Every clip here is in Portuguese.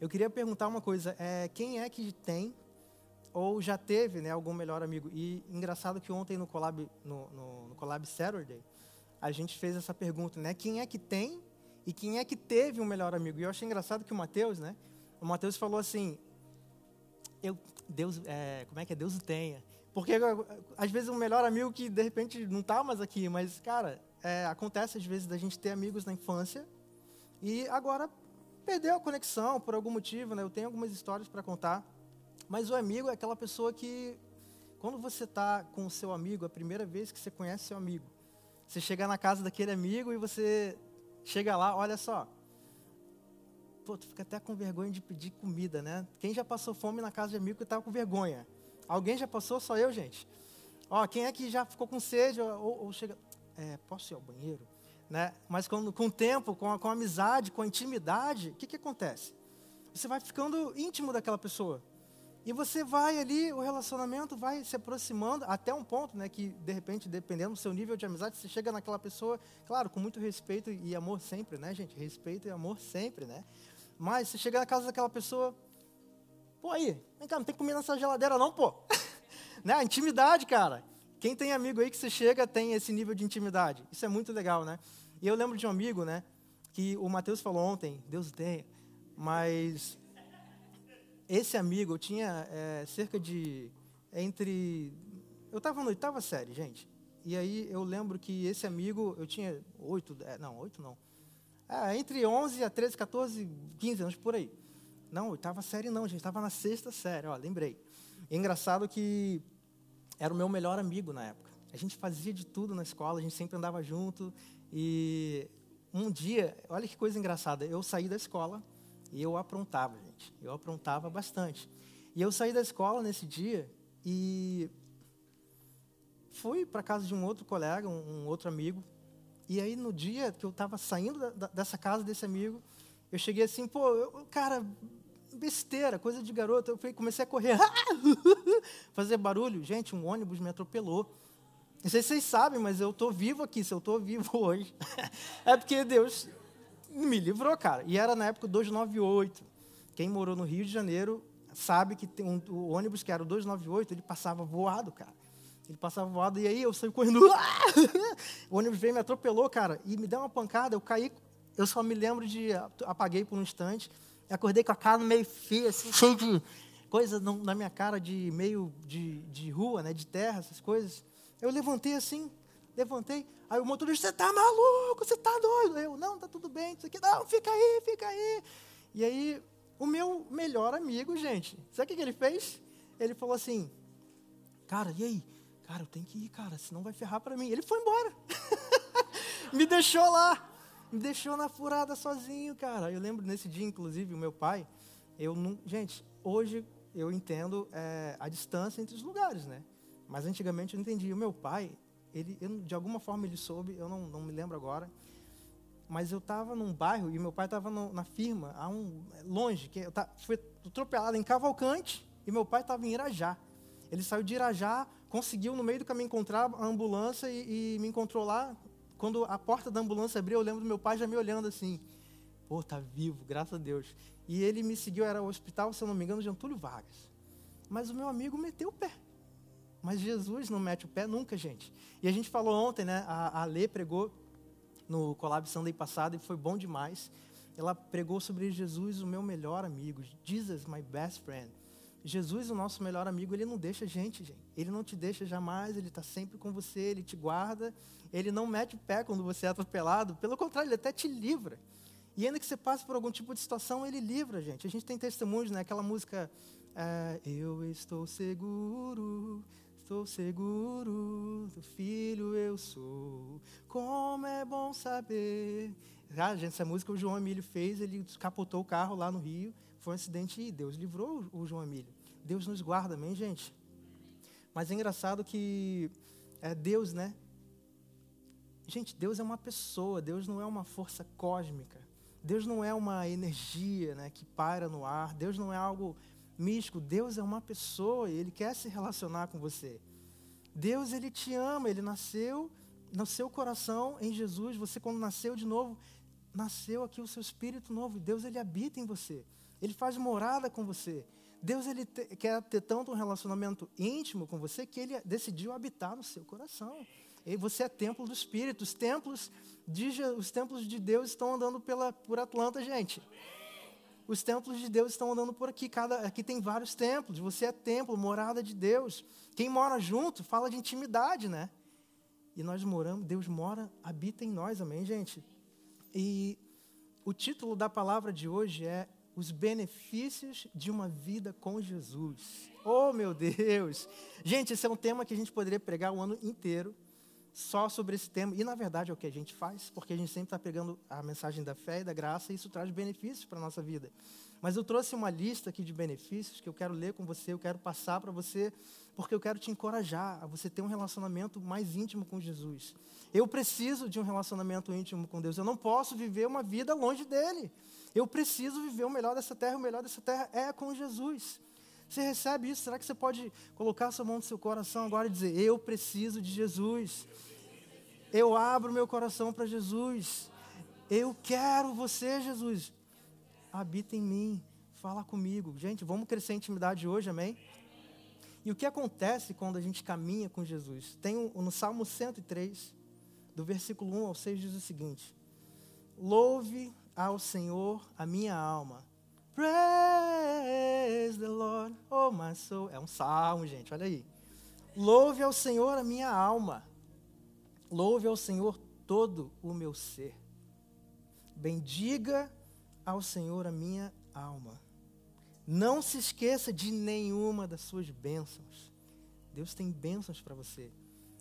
Eu queria perguntar uma coisa: é, quem é que tem ou já teve né, algum melhor amigo? E engraçado que ontem no Collab, no, no, no Collab Saturday, a gente fez essa pergunta, né? Quem é que tem e quem é que teve um melhor amigo? E eu achei engraçado que o Mateus, né? O Mateus falou assim: eu, Deus, é, como é que é? Deus o tenha. Porque às vezes um melhor amigo que de repente não está mais aqui, mas cara, é, acontece às vezes da gente ter amigos na infância e agora perdeu a conexão por algum motivo, né? Eu tenho algumas histórias para contar, mas o amigo é aquela pessoa que quando você está com o seu amigo, a primeira vez que você conhece seu amigo, você chega na casa daquele amigo e você chega lá, olha só, pô, tu fica até com vergonha de pedir comida, né? Quem já passou fome na casa de amigo que estava com vergonha? Alguém já passou? Só eu, gente. Ó, quem é que já ficou com sede ou, ou chega, é, posso ir ao banheiro? Né? Mas com, com o tempo, com a, com a amizade, com a intimidade, o que, que acontece? Você vai ficando íntimo daquela pessoa. E você vai ali, o relacionamento vai se aproximando até um ponto, né, que de repente, dependendo do seu nível de amizade, você chega naquela pessoa, claro, com muito respeito e amor sempre, né, gente? Respeito e amor sempre, né? Mas você chega na casa daquela pessoa, pô, aí, vem cá, não tem comida nessa geladeira não, pô. né? Intimidade, cara. Quem tem amigo aí que você chega tem esse nível de intimidade. Isso é muito legal, né? E eu lembro de um amigo, né, que o Mateus falou ontem, Deus o tenha, mas esse amigo, eu tinha é, cerca de. Entre. Eu estava na oitava série, gente. E aí eu lembro que esse amigo, eu tinha oito. É, não, oito não. É, entre 11 a 13, 14, 15 anos por aí. Não, oitava série não, gente. Estava na sexta série, ó, lembrei. Engraçado que era o meu melhor amigo na época. A gente fazia de tudo na escola, a gente sempre andava junto. E um dia, olha que coisa engraçada, eu saí da escola e eu aprontava, gente. Eu aprontava bastante. E eu saí da escola nesse dia e fui para casa de um outro colega, um, um, outro amigo. E aí no dia que eu estava saindo da, da, dessa casa desse amigo, eu cheguei assim, pô, eu, cara, besteira, coisa de garoto. Eu comecei a correr, fazer barulho. Gente, um ônibus me atropelou. Não sei se vocês sabem, mas eu estou vivo aqui. Se eu estou vivo hoje, é porque Deus me livrou, cara. E era na época 298. Quem morou no Rio de Janeiro sabe que um, o ônibus que era o 298, ele passava voado, cara. Ele passava voado e aí eu saí correndo. o ônibus veio me atropelou, cara, e me deu uma pancada. Eu caí, eu só me lembro de apaguei por um instante. Acordei com a cara meio feia, assim, cheio de coisa na minha cara de meio de, de rua, né, de terra, essas coisas. Eu levantei assim, levantei. Aí o motorista, você tá maluco, você tá doido? Eu, não, tá tudo bem, isso aqui, não, fica aí, fica aí. E aí, o meu melhor amigo, gente, sabe o que ele fez? Ele falou assim, cara, e aí? Cara, eu tenho que ir, cara, senão vai ferrar para mim. Ele foi embora. me deixou lá. Me deixou na furada sozinho, cara. Eu lembro nesse dia, inclusive, o meu pai, eu não. Gente, hoje eu entendo é, a distância entre os lugares, né? Mas antigamente eu não entendia. O meu pai, ele, eu, de alguma forma ele soube, eu não, não me lembro agora, mas eu estava num bairro e meu pai estava na firma, a um, longe, que eu tá, fui atropelado em Cavalcante e meu pai estava em Irajá. Ele saiu de Irajá, conseguiu no meio do caminho encontrar a ambulância e, e me encontrou lá. Quando a porta da ambulância abriu, eu lembro do meu pai já me olhando assim. Pô, tá vivo, graças a Deus. E ele me seguiu, era o hospital, se eu não me engano, de Antúlio Vargas. Mas o meu amigo meteu o pé. Mas Jesus não mete o pé nunca, gente. E a gente falou ontem, né? A, a Lê pregou no Collab Sunday passado e foi bom demais. Ela pregou sobre Jesus, o meu melhor amigo. Jesus, my best friend. Jesus, o nosso melhor amigo, ele não deixa gente, gente. Ele não te deixa jamais, ele está sempre com você, ele te guarda. Ele não mete o pé quando você é atropelado. Pelo contrário, ele até te livra. E ainda que você passe por algum tipo de situação, ele livra, gente. A gente tem testemunhos, né? Aquela música, é, Eu estou seguro Estou seguro do filho eu sou. Como é bom saber. Ah, gente, essa música o João Emílio fez, ele capotou o carro lá no Rio. Foi um acidente e Deus livrou o João Emílio. Deus nos guarda, amém, gente? Mas é engraçado que é Deus, né? Gente, Deus é uma pessoa, Deus não é uma força cósmica. Deus não é uma energia né, que paira no ar. Deus não é algo místico. Deus é uma pessoa e Ele quer se relacionar com você. Deus, Ele te ama, Ele nasceu no seu coração em Jesus. Você, quando nasceu de novo, nasceu aqui o seu espírito novo. Deus ele habita em você. Ele faz morada com você. Deus ele te, quer ter tanto um relacionamento íntimo com você que ele decidiu habitar no seu coração. E você é templo do Espírito. Os templos de, os templos de Deus estão andando pela, por Atlanta, gente. Os templos de Deus estão andando por aqui. Cada, aqui tem vários templos. Você é templo, morada de Deus. Quem mora junto fala de intimidade, né? E nós moramos, Deus mora, habita em nós, amém, gente? E o título da palavra de hoje é Os benefícios de uma vida com Jesus. Oh, meu Deus! Gente, esse é um tema que a gente poderia pregar o ano inteiro só sobre esse tema. E, na verdade, é o que a gente faz, porque a gente sempre está pegando a mensagem da fé e da graça, e isso traz benefícios para a nossa vida. Mas eu trouxe uma lista aqui de benefícios que eu quero ler com você, eu quero passar para você, porque eu quero te encorajar a você ter um relacionamento mais íntimo com Jesus. Eu preciso de um relacionamento íntimo com Deus. Eu não posso viver uma vida longe dele. Eu preciso viver o melhor dessa terra, o melhor dessa terra é com Jesus. Você recebe isso? Será que você pode colocar sua mão no seu coração agora e dizer: Eu preciso de Jesus. Eu abro meu coração para Jesus. Eu quero você, Jesus. Habita em mim. Fala comigo. Gente, vamos crescer em intimidade hoje, amém? E o que acontece quando a gente caminha com Jesus? Tem um, no Salmo 103, do versículo 1 ao 6, diz o seguinte: Louve ao Senhor a minha alma. Praise the Lord, oh my soul. É um salmo, gente, olha aí. Louve ao Senhor a minha alma. Louve ao Senhor todo o meu ser. Bendiga ao Senhor a minha alma. Não se esqueça de nenhuma das suas bênçãos. Deus tem bênçãos para você.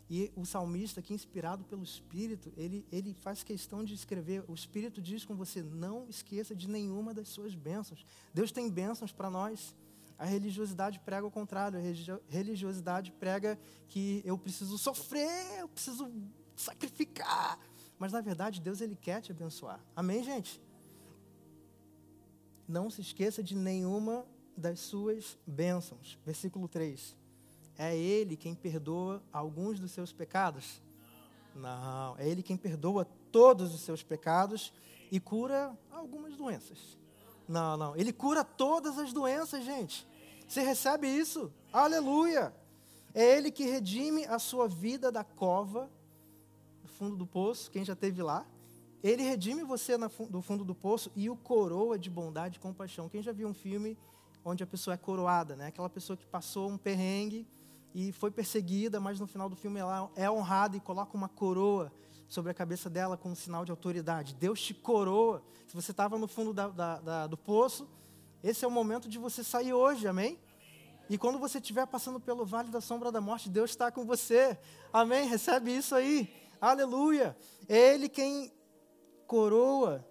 E o salmista, aqui inspirado pelo Espírito, ele, ele faz questão de escrever: o Espírito diz com você, não esqueça de nenhuma das suas bênçãos. Deus tem bênçãos para nós. A religiosidade prega o contrário. A religiosidade prega que eu preciso sofrer, eu preciso sacrificar. Mas na verdade, Deus ele quer te abençoar. Amém, gente? Não se esqueça de nenhuma das suas bênçãos. Versículo 3. É Ele quem perdoa alguns dos seus pecados? Não. É Ele quem perdoa todos os seus pecados e cura algumas doenças. Não, não. Ele cura todas as doenças, gente. Você recebe isso? Aleluia! É Ele que redime a sua vida da cova, do fundo do poço. Quem já teve lá? Ele redime você do fundo do poço e o coroa de bondade e compaixão. Quem já viu um filme onde a pessoa é coroada, né? Aquela pessoa que passou um perrengue e foi perseguida, mas no final do filme ela é honrada e coloca uma coroa sobre a cabeça dela com um sinal de autoridade. Deus te coroa. Se você estava no fundo da, da, da, do poço, esse é o momento de você sair hoje, amém? E quando você estiver passando pelo vale da sombra da morte, Deus está com você, amém? Recebe isso aí, aleluia. Ele quem coroa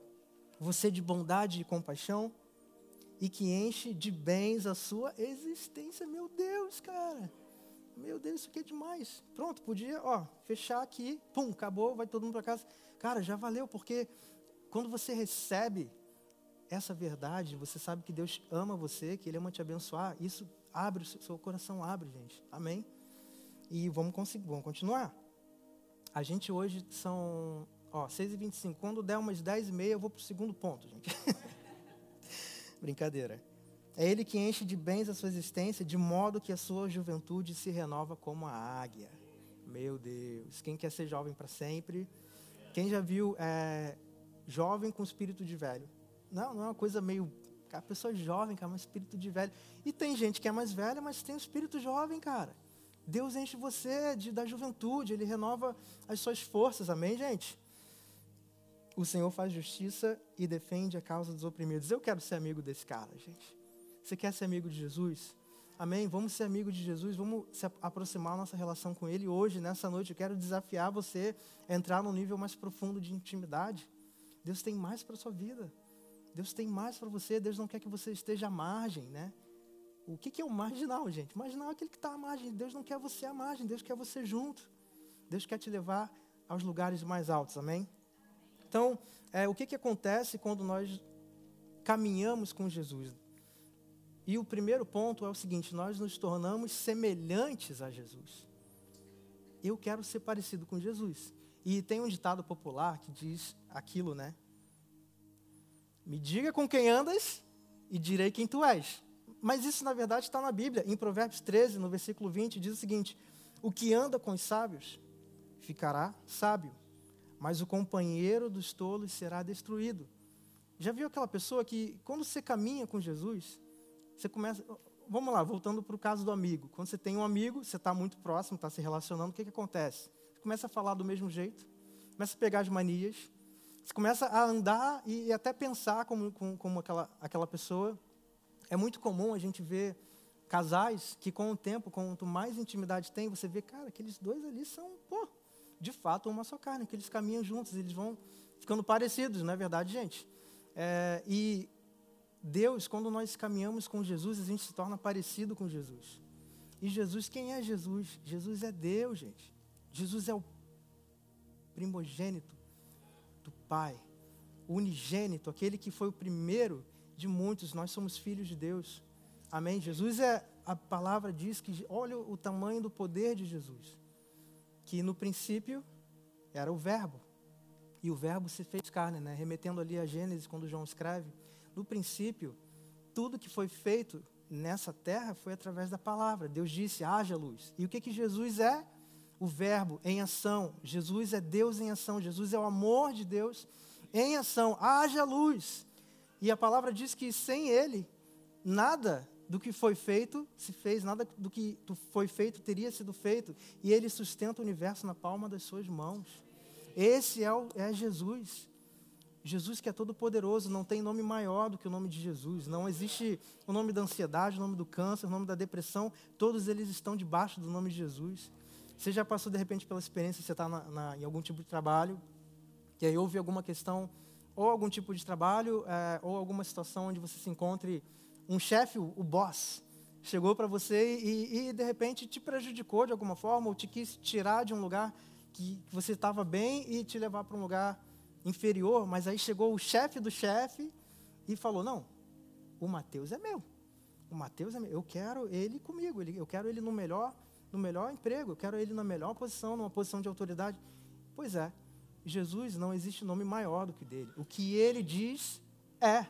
você de bondade e compaixão e que enche de bens a sua existência. Meu Deus, cara. Meu Deus, isso aqui é demais. Pronto, podia, ó, fechar aqui, pum, acabou, vai todo mundo para casa. Cara, já valeu, porque quando você recebe essa verdade, você sabe que Deus ama você, que Ele ama te abençoar, isso abre, o seu coração abre, gente. Amém? E vamos vamos continuar. A gente hoje são, ó, 6 e 25 Quando der umas 10 e meia, eu vou para o segundo ponto, gente. Brincadeira. É Ele que enche de bens a sua existência, de modo que a sua juventude se renova como a águia. Meu Deus, quem quer ser jovem para sempre? Quem já viu é, jovem com espírito de velho? Não, não é uma coisa meio. A pessoa é jovem, cara, um espírito de velho. E tem gente que é mais velha, mas tem um espírito jovem, cara. Deus enche você de, da juventude, Ele renova as suas forças, amém, gente? O Senhor faz justiça e defende a causa dos oprimidos. Eu quero ser amigo desse cara, gente. Você quer ser amigo de Jesus? Amém? Vamos ser amigo de Jesus, vamos se aproximar nossa relação com Ele. Hoje, nessa noite, eu quero desafiar você a entrar num nível mais profundo de intimidade. Deus tem mais para a sua vida. Deus tem mais para você. Deus não quer que você esteja à margem, né? O que, que é o marginal, gente? Marginal é aquele que está à margem. Deus não quer você à margem, Deus quer você junto. Deus quer te levar aos lugares mais altos, amém? Então, é, o que, que acontece quando nós caminhamos com Jesus? E o primeiro ponto é o seguinte: nós nos tornamos semelhantes a Jesus. Eu quero ser parecido com Jesus. E tem um ditado popular que diz aquilo, né? Me diga com quem andas e direi quem tu és. Mas isso, na verdade, está na Bíblia. Em Provérbios 13, no versículo 20, diz o seguinte: O que anda com os sábios ficará sábio, mas o companheiro dos tolos será destruído. Já viu aquela pessoa que, quando você caminha com Jesus, você começa. Vamos lá, voltando para o caso do amigo. Quando você tem um amigo, você está muito próximo, está se relacionando, o que, que acontece? Você começa a falar do mesmo jeito, começa a pegar as manias, você começa a andar e, e até pensar como, como, como aquela, aquela pessoa. É muito comum a gente ver casais que, com o tempo, quanto mais intimidade tem, você vê, cara, aqueles dois ali são, pô, de fato, uma só carne, que eles caminham juntos, eles vão ficando parecidos, não é verdade, gente? É, e Deus, quando nós caminhamos com Jesus, a gente se torna parecido com Jesus. E Jesus, quem é Jesus? Jesus é Deus, gente. Jesus é o primogênito do Pai, o unigênito, aquele que foi o primeiro de muitos. Nós somos filhos de Deus. Amém? Jesus é, a palavra diz que, olha o tamanho do poder de Jesus. Que no princípio era o Verbo. E o Verbo se fez carne, né? Remetendo ali a Gênesis, quando João escreve. No princípio, tudo que foi feito nessa terra foi através da palavra. Deus disse: haja luz. E o que, que Jesus é? O Verbo em ação. Jesus é Deus em ação. Jesus é o amor de Deus em ação. Haja luz. E a palavra diz que sem Ele, nada do que foi feito se fez, nada do que foi feito teria sido feito. E Ele sustenta o universo na palma das suas mãos. Esse é, o, é Jesus. Jesus que é todo poderoso, não tem nome maior do que o nome de Jesus. Não existe o nome da ansiedade, o nome do câncer, o nome da depressão. Todos eles estão debaixo do nome de Jesus. Você já passou de repente pela experiência, você está em algum tipo de trabalho, e aí houve alguma questão, ou algum tipo de trabalho, é, ou alguma situação onde você se encontre um chefe, o, boss, chegou para você e, e de repente te prejudicou de alguma forma, ou te quis tirar de um lugar que, que você estava bem e te levar para um lugar inferior, mas aí chegou o chefe do chefe e falou: Não, o Mateus é meu. O Mateus é meu. Eu quero ele comigo. eu quero ele no melhor, no melhor emprego. Eu quero ele na melhor posição, numa posição de autoridade. Pois é. Jesus não existe nome maior do que dele. O que ele diz é.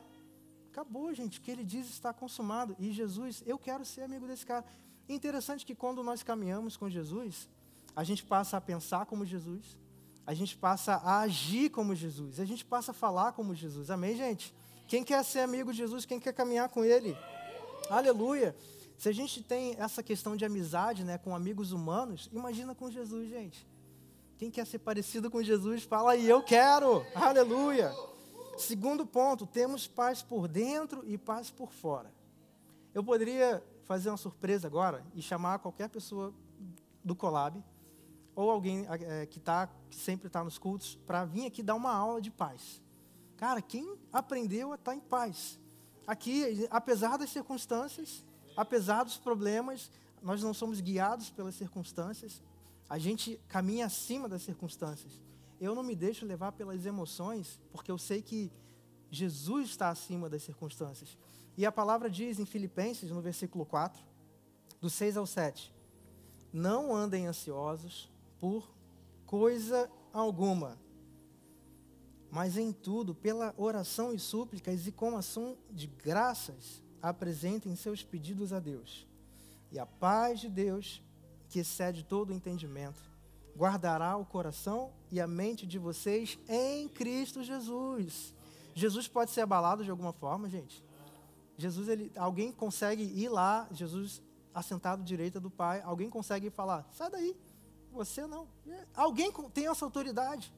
Acabou, gente. Que ele diz está consumado. E Jesus, eu quero ser amigo desse cara. Interessante que quando nós caminhamos com Jesus, a gente passa a pensar como Jesus, a gente passa a agir como Jesus, a gente passa a falar como Jesus. Amém, gente? Quem quer ser amigo de Jesus, quem quer caminhar com Ele? Aleluia! Se a gente tem essa questão de amizade né, com amigos humanos, imagina com Jesus, gente. Quem quer ser parecido com Jesus, fala aí, eu quero. Aleluia! Segundo ponto, temos paz por dentro e paz por fora. Eu poderia fazer uma surpresa agora e chamar qualquer pessoa do Colab ou alguém é, que, tá, que sempre está nos cultos, para vir aqui dar uma aula de paz. Cara, quem aprendeu a estar tá em paz? Aqui, apesar das circunstâncias, apesar dos problemas, nós não somos guiados pelas circunstâncias, a gente caminha acima das circunstâncias. Eu não me deixo levar pelas emoções, porque eu sei que Jesus está acima das circunstâncias. E a palavra diz em Filipenses, no versículo 4, do 6 ao 7, não andem ansiosos por coisa alguma, mas em tudo, pela oração e súplicas e com ação de graças, apresentem seus pedidos a Deus. E a paz de Deus, que excede todo o entendimento, guardará o coração e a mente de vocês em Cristo Jesus. Jesus pode ser abalado de alguma forma, gente? Jesus, ele, alguém consegue ir lá, Jesus assentado à direita do Pai, alguém consegue falar, sai daí, você não. Alguém tem essa autoridade.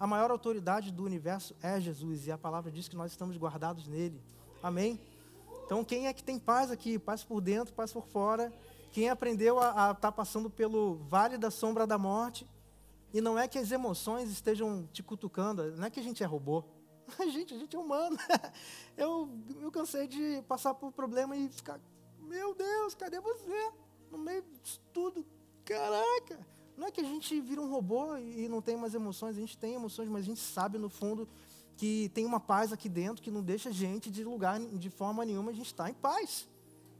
A maior autoridade do universo é Jesus. E a palavra diz que nós estamos guardados nele. Amém? Então, quem é que tem paz aqui? Paz por dentro, paz por fora. Quem aprendeu a estar tá passando pelo vale da sombra da morte. E não é que as emoções estejam te cutucando. Não é que a gente é robô. A gente, a gente é humano. Eu, cansei de passar por problema e ficar, meu Deus, cadê você? No meio disso tudo. Caraca. Não é que a gente vira um robô e não tem mais emoções, a gente tem emoções, mas a gente sabe no fundo que tem uma paz aqui dentro que não deixa a gente de lugar de forma nenhuma, a gente está em paz.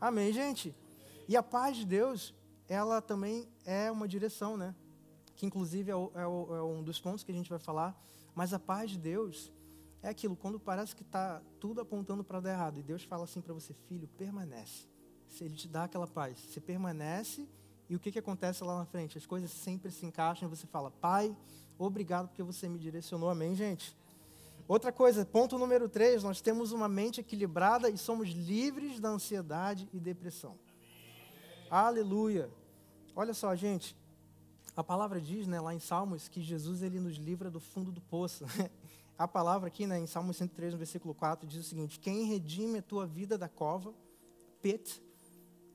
Amém, gente? E a paz de Deus, ela também é uma direção, né? Que inclusive é, o, é, o, é um dos pontos que a gente vai falar. Mas a paz de Deus, É aquilo, quando parece que está tudo apontando para dar errado, e Deus fala assim para você, filho, permanece. Ele te dá aquela paz, você permanece, e o que, que acontece lá na frente? As coisas sempre se encaixam, e você fala, pai, obrigado porque você me direcionou, amém, gente? Outra coisa, ponto número três, nós temos uma mente equilibrada e somos livres da ansiedade e depressão. Aleluia. Olha só, gente, a palavra diz, né, lá em Salmos, que Jesus ele nos livra do fundo do poço. A palavra aqui, né, em Salmos 103, no versículo 4, diz o seguinte: Quem redime a tua vida da cova, pit,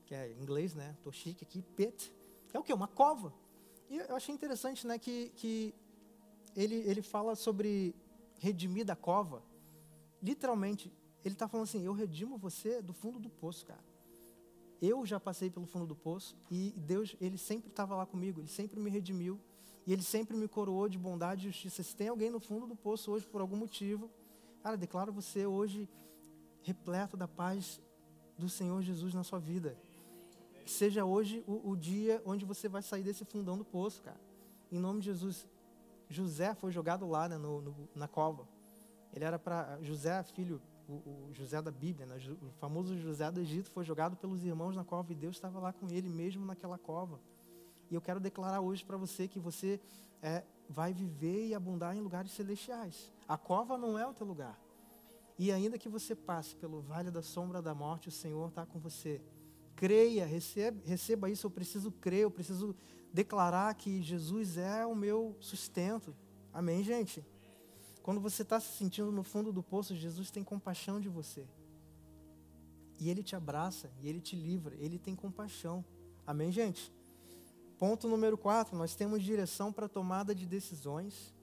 que é em inglês, né? Tô chique aqui, pit, é o que? Uma cova. E eu achei interessante, né, que, que ele, ele fala sobre redimir da cova. Literalmente, ele está falando assim: Eu redimo você do fundo do poço, cara. Eu já passei pelo fundo do poço e Deus, ele sempre estava lá comigo, ele sempre me redimiu e ele sempre me coroou de bondade e justiça. Se tem alguém no fundo do poço hoje por algum motivo, cara, declaro você hoje repleto da paz do Senhor Jesus na sua vida. Que seja hoje o, o, dia onde você vai sair desse fundão do poço, cara. Em nome de Jesus. José foi jogado lá né, no, no, na cova. Ele era para. José, filho o, José da Bíblia, né? o famoso José do Egito, foi jogado pelos irmãos na cova e Deus estava lá com ele mesmo naquela cova. E eu quero declarar hoje para você que você é, vai viver e abundar em lugares celestiais. A cova não é o teu lugar. E ainda que você passe pelo vale da sombra da morte, o Senhor está com você. Creia, receba, receba isso. Eu preciso crer, eu preciso declarar que Jesus é o meu sustento. Amém, gente? Quando você está se sentindo no fundo do poço, Jesus tem compaixão de você. E Ele te abraça, e Ele te livra, Ele tem compaixão. Amém, gente? Ponto número 4, nós temos direção para tomada de decisões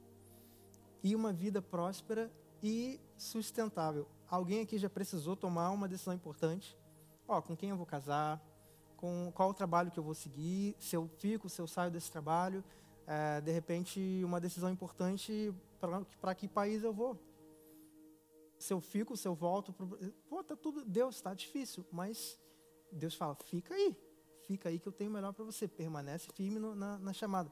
e uma vida próspera e sustentável. Alguém aqui já precisou tomar uma decisão importante? Ó, com quem eu vou casar? Com qual o trabalho que eu vou seguir? Se eu fico, se eu saio desse trabalho? É, de repente, uma decisão importante para que país eu vou? Se eu fico, se eu volto, pro... pô, tá tudo, Deus, está difícil, mas Deus fala, fica aí, fica aí que eu tenho o melhor para você, permanece firme no, na, na, chamada.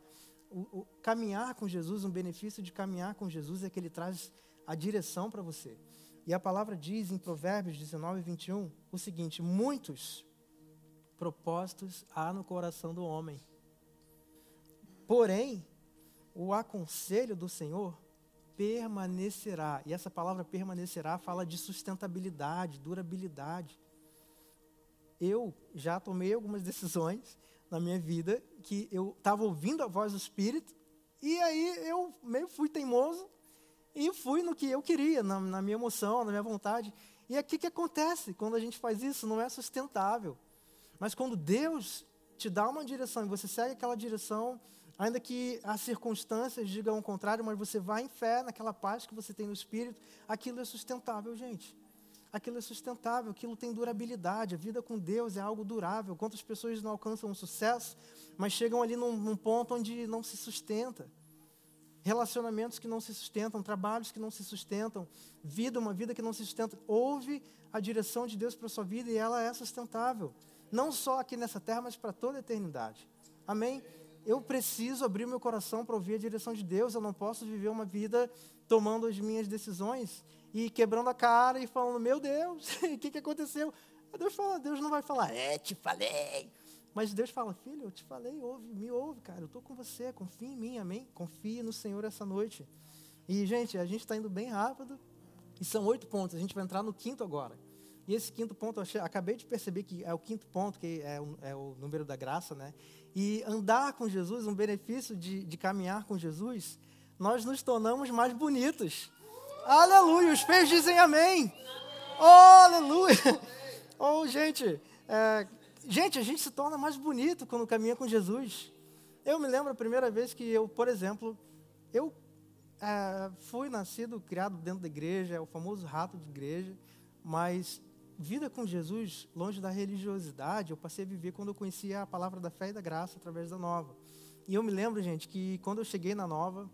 O, o, caminhar com Jesus, um benefício de caminhar com Jesus é que ele traz a direção para você. E a palavra diz em Provérbios 19, 21 o seguinte: muitos propósitos há no coração do homem, porém, o aconselho do Senhor permanecerá. E essa palavra permanecerá fala de sustentabilidade, durabilidade. Eu já tomei algumas decisões na minha vida que eu estava ouvindo a voz do Espírito e aí eu meio fui teimoso e fui no que eu queria, na, na minha emoção, na minha vontade. E aqui que acontece quando a gente faz isso? Não é sustentável. Mas quando Deus te dá uma direção e você segue aquela direção, Ainda que as circunstâncias digam o contrário, mas você vai em fé naquela paz que você tem no espírito, aquilo é sustentável, gente. Aquilo é sustentável, aquilo tem durabilidade. A vida com Deus é algo durável. Quantas pessoas não alcançam um sucesso, mas chegam ali num, num ponto onde não se sustenta? Relacionamentos que não se sustentam, trabalhos que não se sustentam, vida, uma vida que não se sustenta. Ouve a direção de Deus para a sua vida e ela é sustentável. Não só aqui nessa terra, mas para toda a eternidade. Amém? Eu preciso abrir meu coração para ouvir a direção de Deus. Eu não posso viver uma vida tomando as minhas decisões e quebrando a cara e falando: Meu Deus, o que, que aconteceu? Deus fala, Deus não vai falar, é, te falei. Mas Deus fala, filho, eu te falei, ouve, me ouve, cara, eu estou com você, confia em mim, amém? Confie no Senhor essa noite. E, gente, a gente está indo bem rápido, e são oito pontos, a gente vai entrar no quinto agora. E esse quinto ponto, eu achei, acabei de perceber que é o quinto ponto, que é o, é o número da graça, né? E andar com Jesus, um benefício de, de caminhar com Jesus, nós nos tornamos mais bonitos. Aleluia! Os pés dizem amém. Oh, aleluia! Oh, gente, é, gente, a gente se torna mais bonito quando caminha com Jesus. Eu me lembro a primeira vez que eu, por exemplo, eu é, fui nascido, criado dentro da igreja, é o famoso rato de igreja, mas vida com Jesus, longe da religiosidade, eu passei a viver quando eu conhecia a palavra da fé e da graça através da nova. E eu me lembro, gente, que quando eu cheguei na nova,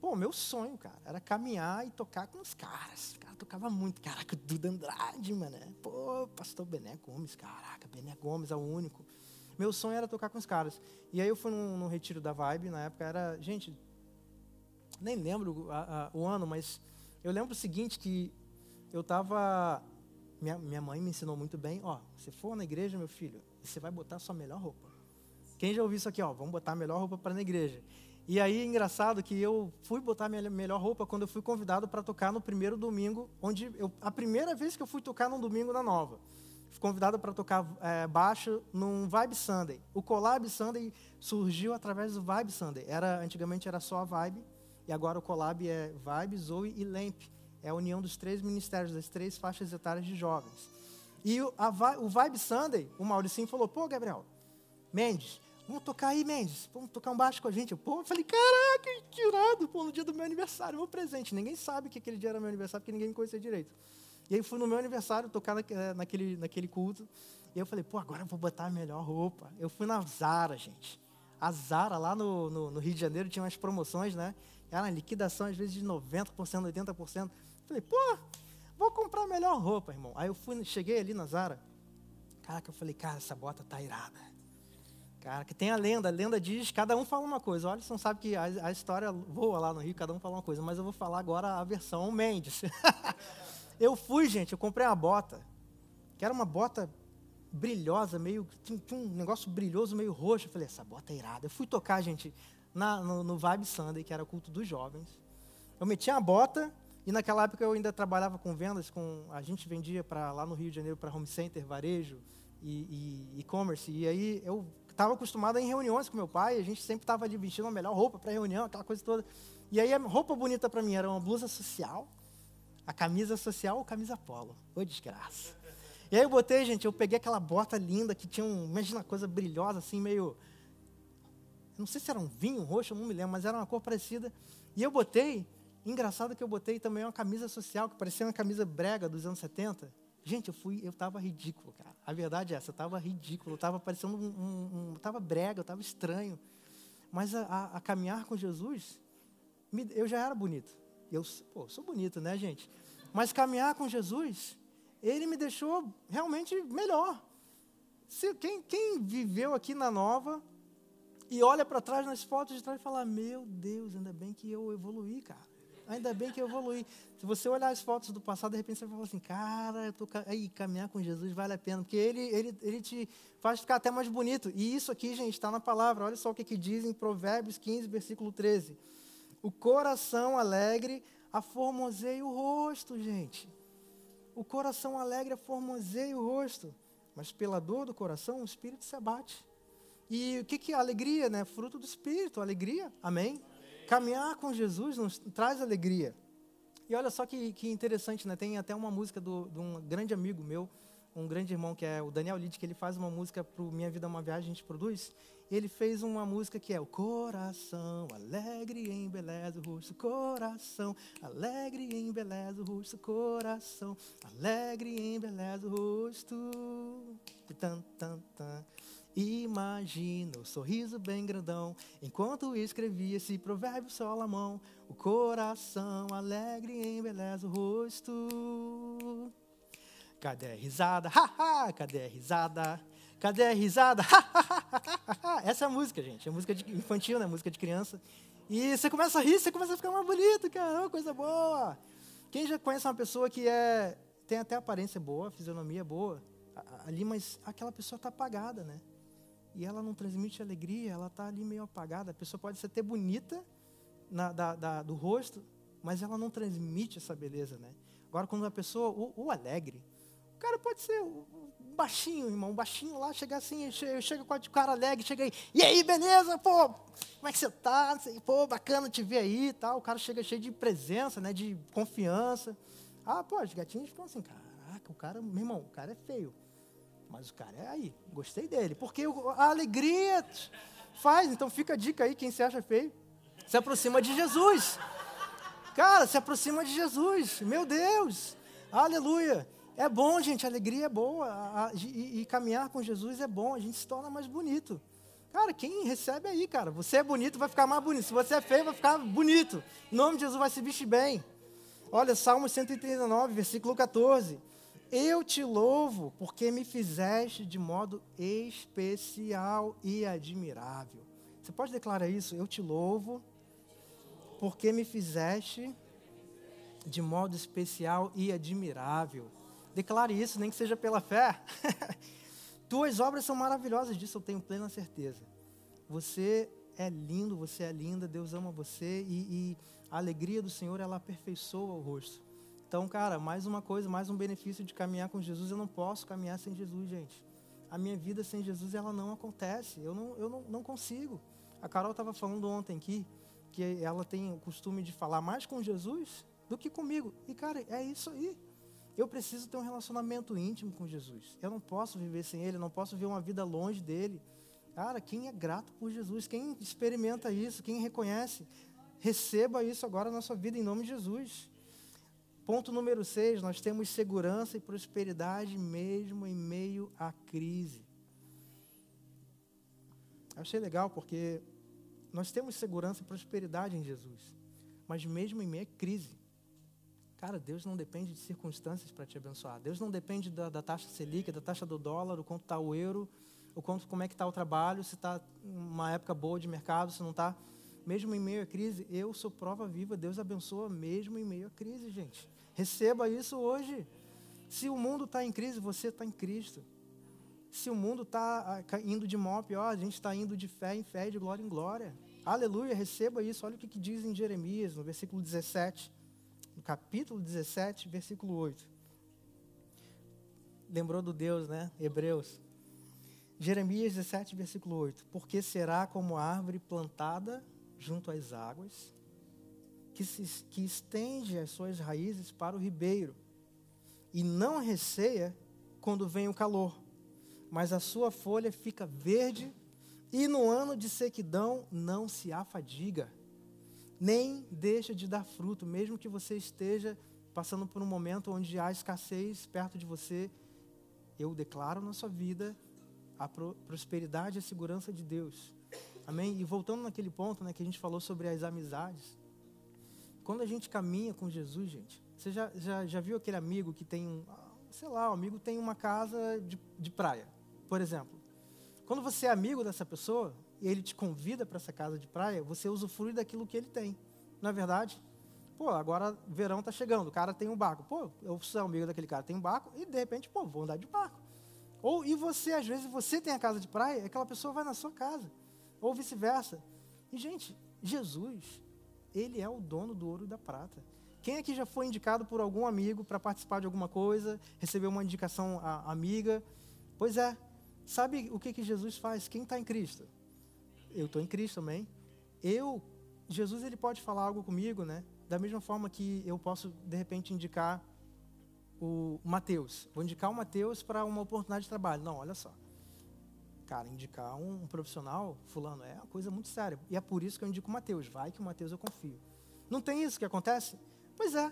pô, meu sonho, cara, era caminhar e tocar com os caras. O cara tocava muito. Caraca, Duda Andrade, mano. Pô, pastor Bené Gomes, caraca, Bené Gomes é o único. Meu sonho era tocar com os caras. E aí eu fui num, num retiro da Vibe, na época era, gente, nem lembro a, a, o ano, mas Eu lembro o seguinte, que eu estava... Minha, minha mãe me ensinou muito bem, ó, se for na igreja, meu filho, você vai botar a sua melhor roupa. Quem já ouviu isso aqui, ó, vamos botar a melhor roupa para na igreja. E aí, engraçado que eu fui botar minha melhor roupa quando eu fui convidado para tocar no primeiro domingo, onde eu, a primeira vez que eu fui tocar num domingo na Nova. Fui convidado para tocar é, baixo num Vibe Sunday. O Collab Sunday surgiu através do Vibe Sunday. Era, antigamente era só a Vibe, e agora o Collab é Vibe, Zoe e Lamp. É a união dos três ministérios, das três faixas etárias de jovens. E o, a, o Vibe Sunday, o Mauricinho falou, pô, Gabriel, Mendes, vamos tocar aí, Mendes, vamos tocar um baixo com a gente. Pô, eu falei, caraca, que irado, pô, no dia do meu aniversário, meu presente. Ninguém sabe que aquele dia era meu aniversário, porque ninguém me conhecia direito. E aí fui no meu aniversário tocar eh, naquele, naquele culto. E eu falei, pô, agora eu vou botar a melhor roupa. Eu fui na Zara, gente. A Zara, lá no, no, no Rio de Janeiro, tinha umas promoções, né? Era liquidação, às vezes, de 90%, 80%. Falei, pô, vou comprar a melhor roupa, irmão. Aí eu fui, cheguei ali na Zara. Caraca, eu falei, cara, essa bota tá irada. Cara, que tem a lenda, a lenda diz, cada um fala uma coisa. Olha, você não sabe que a, a história voa lá no Rio, cada um fala uma coisa. Mas eu vou falar agora a versão Mendes. Eu fui, gente, eu comprei uma bota, que era uma bota brilhosa, meio. Tinha um negócio brilhoso, meio roxo. Eu falei, essa bota é irada. Eu fui tocar, gente, na, no, no Vibe Sunday, que era o culto dos jovens. Eu meti a bota, e naquela época eu ainda trabalhava com vendas, com a gente vendia para lá no Rio de Janeiro para home center, varejo e e-commerce. E, e, aí eu estava acostumado em reuniões com meu pai, a gente sempre estava ali vestindo a melhor roupa para reunião, aquela coisa toda. E aí a roupa bonita para mim era uma blusa social, a camisa social ou camisa polo. Ô desgraça. E aí eu botei, gente, eu peguei aquela bota linda que tinha um, imagina uma coisa brilhosa, assim, meio. Não sei se era um vinho roxo, não me lembro, mas era uma cor parecida. E eu botei, engraçado que eu botei também uma camisa social, que parecia uma camisa brega dos anos 70. Gente, eu fui, eu estava ridículo, cara. A verdade é essa, eu estava ridículo, eu estava parecendo um, um, um estava brega, eu estava estranho. Mas a, a, a, caminhar com Jesus, me, eu já era bonito. Eu pô, sou bonito, né, gente? Mas caminhar com Jesus, ele me deixou realmente melhor. Se, quem, quem viveu aqui na Nova e olha para trás nas fotos de trás e fala: Meu Deus, ainda bem que eu evoluí, cara. Ainda bem que eu evoluí. Se você olhar as fotos do passado, de repente você vai falar assim: Cara, eu tô, aí, caminhar com Jesus vale a pena, porque ele, ele, ele te faz ficar até mais bonito. E isso aqui, gente, está na palavra. Olha só o que, que diz em Provérbios 15, versículo 13. O coração alegre aformoseia o rosto, gente. O coração alegre aformoseia o rosto. Mas pela dor do coração, o espírito se abate. E o que, que é alegria, né? Fruto do espírito, alegria. Amém? Caminhar com Jesus nos traz alegria. E olha só que, que interessante, né? Tem até uma música do, de um grande amigo meu, um grande irmão que é o Daniel Lid, que ele faz uma música para Minha Vida é uma Viagem, a gente produz. Ele fez uma música que é o coração alegre embeleza o rosto, coração alegre embeleza o rosto, coração alegre embeleza o rosto. Tan, tan, tan. Imagina o sorriso bem grandão, enquanto escrevia esse provérbio Solomão. O coração alegre embeleza o rosto. Cadê a risada? Cadê a risada? Cadê a risada? Essa é a música, gente. É música infantil, né? Música de criança. E você começa a rir, você começa a ficar mais bonito, cara. Coisa boa. Quem já conhece uma pessoa que é tem até aparência boa, fisionomia boa, ali, mas aquela pessoa está apagada, né? E ela não transmite alegria, ela está ali meio apagada. A pessoa pode ser até bonita na, da, da, do rosto, mas ela não transmite essa beleza, né? Agora, quando uma pessoa, o, o alegre, cara pode ser um baixinho, irmão, um baixinho lá, chega assim, chega com o cara alegre, chega aí, e aí, beleza, pô, como é que você tá? Pô, bacana te ver aí e tal. O cara chega cheio de presença, né, de confiança. Ah, pô, os gatinhos ficam assim, caraca, o cara, meu irmão, o cara é feio. Mas o cara é aí, gostei dele. Porque a alegria faz, então fica a dica aí, quem se acha feio, se aproxima de Jesus. Cara, se aproxima de Jesus. Meu Deus, aleluia. É bom, gente, a alegria é boa. E, e, caminhar com Jesus é bom, a gente se torna mais bonito. Cara, quem recebe aí, cara? Você é bonito, vai ficar mais bonito. Se você é feio, vai ficar bonito. Em nome de Jesus, vai se vestir bem. Olha, Salmo 139, versículo 14. Eu te louvo porque me fizeste de modo especial e admirável. Você pode declarar isso? Eu te louvo porque me fizeste de modo especial e admirável. Declare isso, nem que seja pela fé. Tuas obras são maravilhosas, disso eu tenho plena certeza. Você é lindo, você é linda, Deus ama você e, e a alegria do Senhor, ela aperfeiçoa o rosto. Então, cara, mais uma coisa, mais um benefício de caminhar com Jesus. Eu não posso caminhar sem Jesus, gente. A minha vida sem Jesus, ela não acontece. Eu não, eu não, não consigo. A Carol estava falando ontem aqui que ela tem o costume de falar mais com Jesus do que comigo. E, cara, é isso aí. Eu preciso ter um relacionamento íntimo com Jesus. Eu não posso viver sem Ele, não posso viver uma vida longe dele. Cara, quem é grato por Jesus, quem experimenta isso, quem reconhece, receba isso agora na sua vida em nome de Jesus. Ponto número 6, nós temos segurança e prosperidade mesmo em meio à crise. Achei legal porque nós temos segurança e prosperidade em Jesus, mas mesmo em meio à crise. Cara, Deus não depende de circunstâncias para te abençoar. Deus não depende da, da taxa Selic, da taxa do dólar, o quanto está o euro, o quanto, como é que está o trabalho, se está uma época boa de mercado, se não está. Mesmo em meio à crise, eu sou prova viva. Deus abençoa mesmo em meio à crise, gente. Receba isso hoje. Se o mundo está em crise, você está em Cristo. Se o mundo está ah, indo de mal a pior, a gente está indo de fé em fé, de glória em glória. Aleluia, receba isso. Olha o que, que diz em Jeremias, no versículo 17 no capítulo 17, versículo 8. Lembrou do Deus, né? Hebreus. Jeremias 17, versículo 8. Porque será como árvore plantada junto às águas, que, se, que estende as suas raízes para o ribeiro, e não receia quando vem o calor, mas a sua folha fica verde, e no ano de sequidão não se afadiga nem deixa de dar fruto, mesmo que você esteja passando por um momento onde há escassez perto de você. Eu declaro na sua vida a prosperidade e a segurança de Deus. Amém? E voltando naquele ponto né, que a gente falou sobre as amizades. Quando a gente caminha com Jesus, gente, você já, já, já viu aquele amigo que tem um, sei lá, o amigo tem uma casa de, de praia, por exemplo. Quando você é amigo dessa pessoa, e ele te convida para essa casa de praia, você usufrui daquilo que ele tem. Não é verdade? Pô, agora verão está chegando, o cara tem um barco. Pô, eu sou amigo daquele cara, tem um barco, e de repente, pô, vou andar de barco. Ou, e você, às vezes, você tem a casa de praia, aquela pessoa vai na sua casa. Ou vice-versa. E, gente, Jesus, ele é o dono do ouro e da prata. Quem aqui já foi indicado por algum amigo para participar de alguma coisa, recebeu uma indicação amiga? Pois é, sabe o que, que Jesus faz? Quem está em Cristo? eu estou em Cristo também. Eu, Jesus, ele pode falar algo comigo, né? Da mesma forma que eu posso, de repente, indicar o Mateus. Vou indicar o Mateus para uma oportunidade de trabalho. Não, olha só. Cara, indicar um, um, profissional, fulano, é uma coisa muito séria. E é por isso que eu indico o Mateus. Vai que o Mateus eu confio. Não tem isso que acontece? Pois é.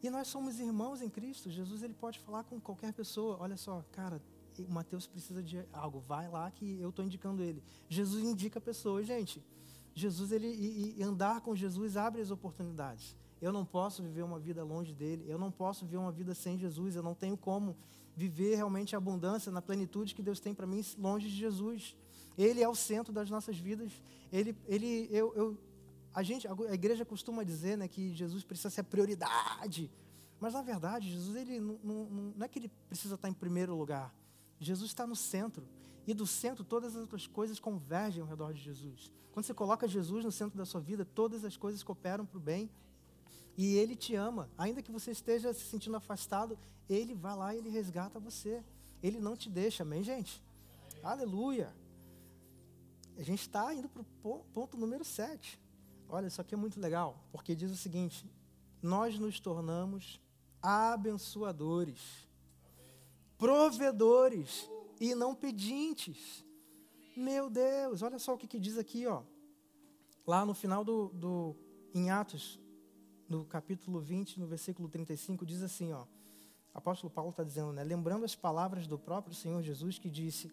E nós somos irmãos em Cristo. Jesus, ele pode falar com qualquer pessoa. Olha só, cara, o Mateus precisa de algo, vai lá que eu estou indicando ele. Jesus indica pessoas, gente. Jesus, ele, e, e andar com Jesus abre as oportunidades. Eu não posso viver uma vida longe dele, eu não posso viver uma vida sem Jesus, eu não tenho como viver realmente a abundância, na plenitude que Deus tem para mim longe de Jesus. Ele é o centro das nossas vidas. Ele, ele, eu, eu, a gente, a igreja costuma dizer, né, que Jesus precisa ser a prioridade. Mas na verdade, Jesus ele não, não, não é que ele precisa estar em primeiro lugar. Jesus está no centro. E do centro, todas as outras coisas convergem ao redor de Jesus. Quando você coloca Jesus no centro da sua vida, todas as coisas cooperam para o bem. E Ele te ama. Ainda que você esteja se sentindo afastado, Ele vai lá e Ele resgata você. Ele não te deixa, amém, gente? Amém. Aleluia. A gente está indo para o ponto número 7. Olha, isso aqui é muito legal, porque diz o seguinte: nós nos tornamos abençoadores provedores e não pedintes. Meu Deus, olha só o que, que diz aqui, ó. Lá no final do, do em Atos, no capítulo 20, no versículo 35, diz assim, ó. Apóstolo Paulo está dizendo, né? Lembrando as palavras do próprio Senhor Jesus que disse: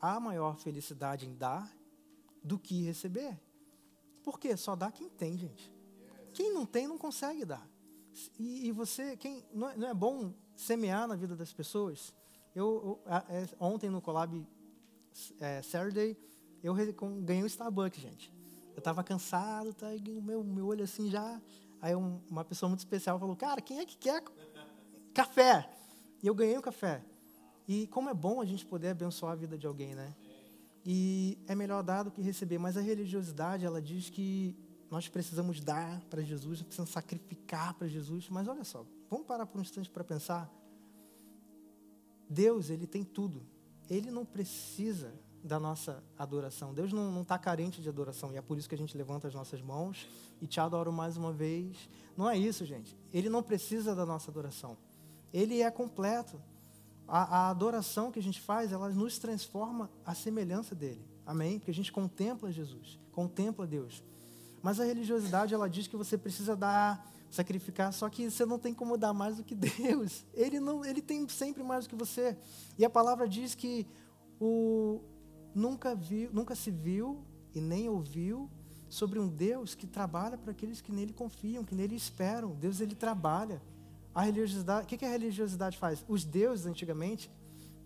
há maior felicidade em dar do que receber. Por quê? Só dá quem tem, gente. Quem não tem não consegue dar. E, e você, quem não é, não é bom semear na vida das pessoas. Eu, eu é, ontem no Collab é, Saturday, eu ganhei um Starbucks, gente. Eu estava cansado, tá, meu, meu olho assim já Aí um, uma pessoa muito especial falou, cara, quem é que quer café? E eu ganhei um café. E como é bom a gente poder abençoar a vida de alguém, né? E é melhor dar do que receber. Mas a religiosidade, ela diz que nós precisamos dar para Jesus, precisamos sacrificar para Jesus. Mas olha só, vamos parar por um instante para pensar. Deus, ele tem tudo. Ele não precisa da nossa adoração. Deus não está carente de adoração. E é por isso que a gente levanta as nossas mãos e te adoro mais uma vez. Não é isso, gente. Ele não precisa da nossa adoração. Ele é completo. A, a adoração que a gente faz, ela nos transforma à semelhança dele. Amém? Porque a gente contempla Jesus, contempla Deus. Mas a religiosidade, ela diz que você precisa dar, sacrificar, só que você não tem como dar mais do que Deus. Ele não, ele tem sempre mais do que você. E a palavra diz que o, nunca, viu, nunca se viu e nem ouviu sobre um Deus que trabalha para aqueles que nele confiam, que nele esperam. Deus ele trabalha. A religiosidade, o que, que a religiosidade faz? Os deuses antigamente,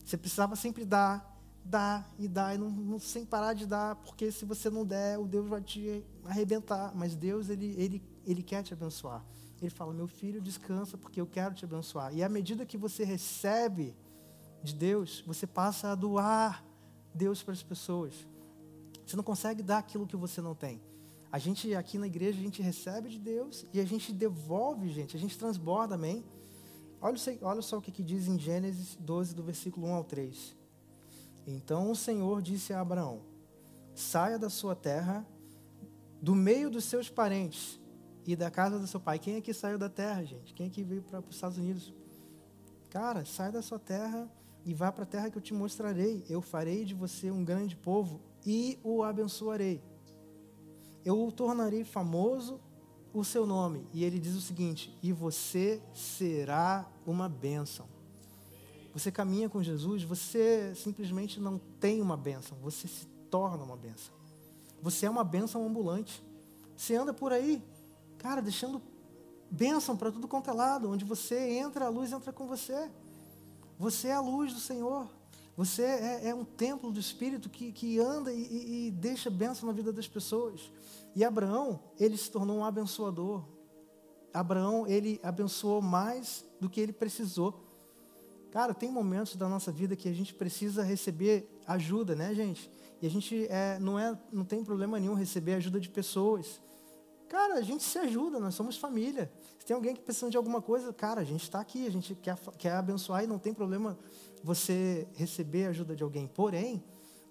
você precisava sempre dar, dar e dar, e não, não, sem parar de dar, porque se você não der, o Deus vai te arrebentar. Mas Deus ele, ele, ele quer te abençoar. Ele fala: meu filho, descansa, porque eu quero te abençoar. E à medida que você recebe de Deus, você passa a doar Deus para as pessoas. Você não consegue dar aquilo que você não tem. A gente aqui na igreja, a gente recebe de Deus e a gente devolve, gente, a gente transborda, amém? Olha, olha só o que, que diz em Gênesis 12, do versículo 1 ao 3. Então o Senhor disse a Abraão: Saia da sua terra, do meio dos seus parentes e da casa do seu pai. Quem aqui saiu da terra, gente? Quem aqui veio para os Estados Unidos? Cara, sai da sua terra e vá para a terra que eu te mostrarei. Eu farei de você um grande povo e o abençoarei. Eu o tornarei famoso o seu nome. E ele diz o seguinte: e você será uma bênção. Você caminha com Jesus, você simplesmente não tem uma bênção, você se torna uma bênção. Você é uma bênção ambulante. Você anda por aí, cara, deixando bênção para tudo quanto é lado. Onde você entra, a luz entra com você. Você é a luz do Senhor. Você é, é um templo do Espírito que, que anda e, e, deixa bênção na vida das pessoas. E Abraão, ele se tornou um abençoador. Abraão, ele abençoou mais do que ele precisou. Cara, tem momentos da nossa vida que a gente precisa receber ajuda, né, gente? E a gente é, não, é, não tem problema nenhum receber ajuda de pessoas. Cara, a gente se ajuda, nós somos família. Se tem alguém que precisa de alguma coisa, cara, a gente está aqui, a gente quer, quer abençoar e não tem problema você receber a ajuda de alguém. Porém,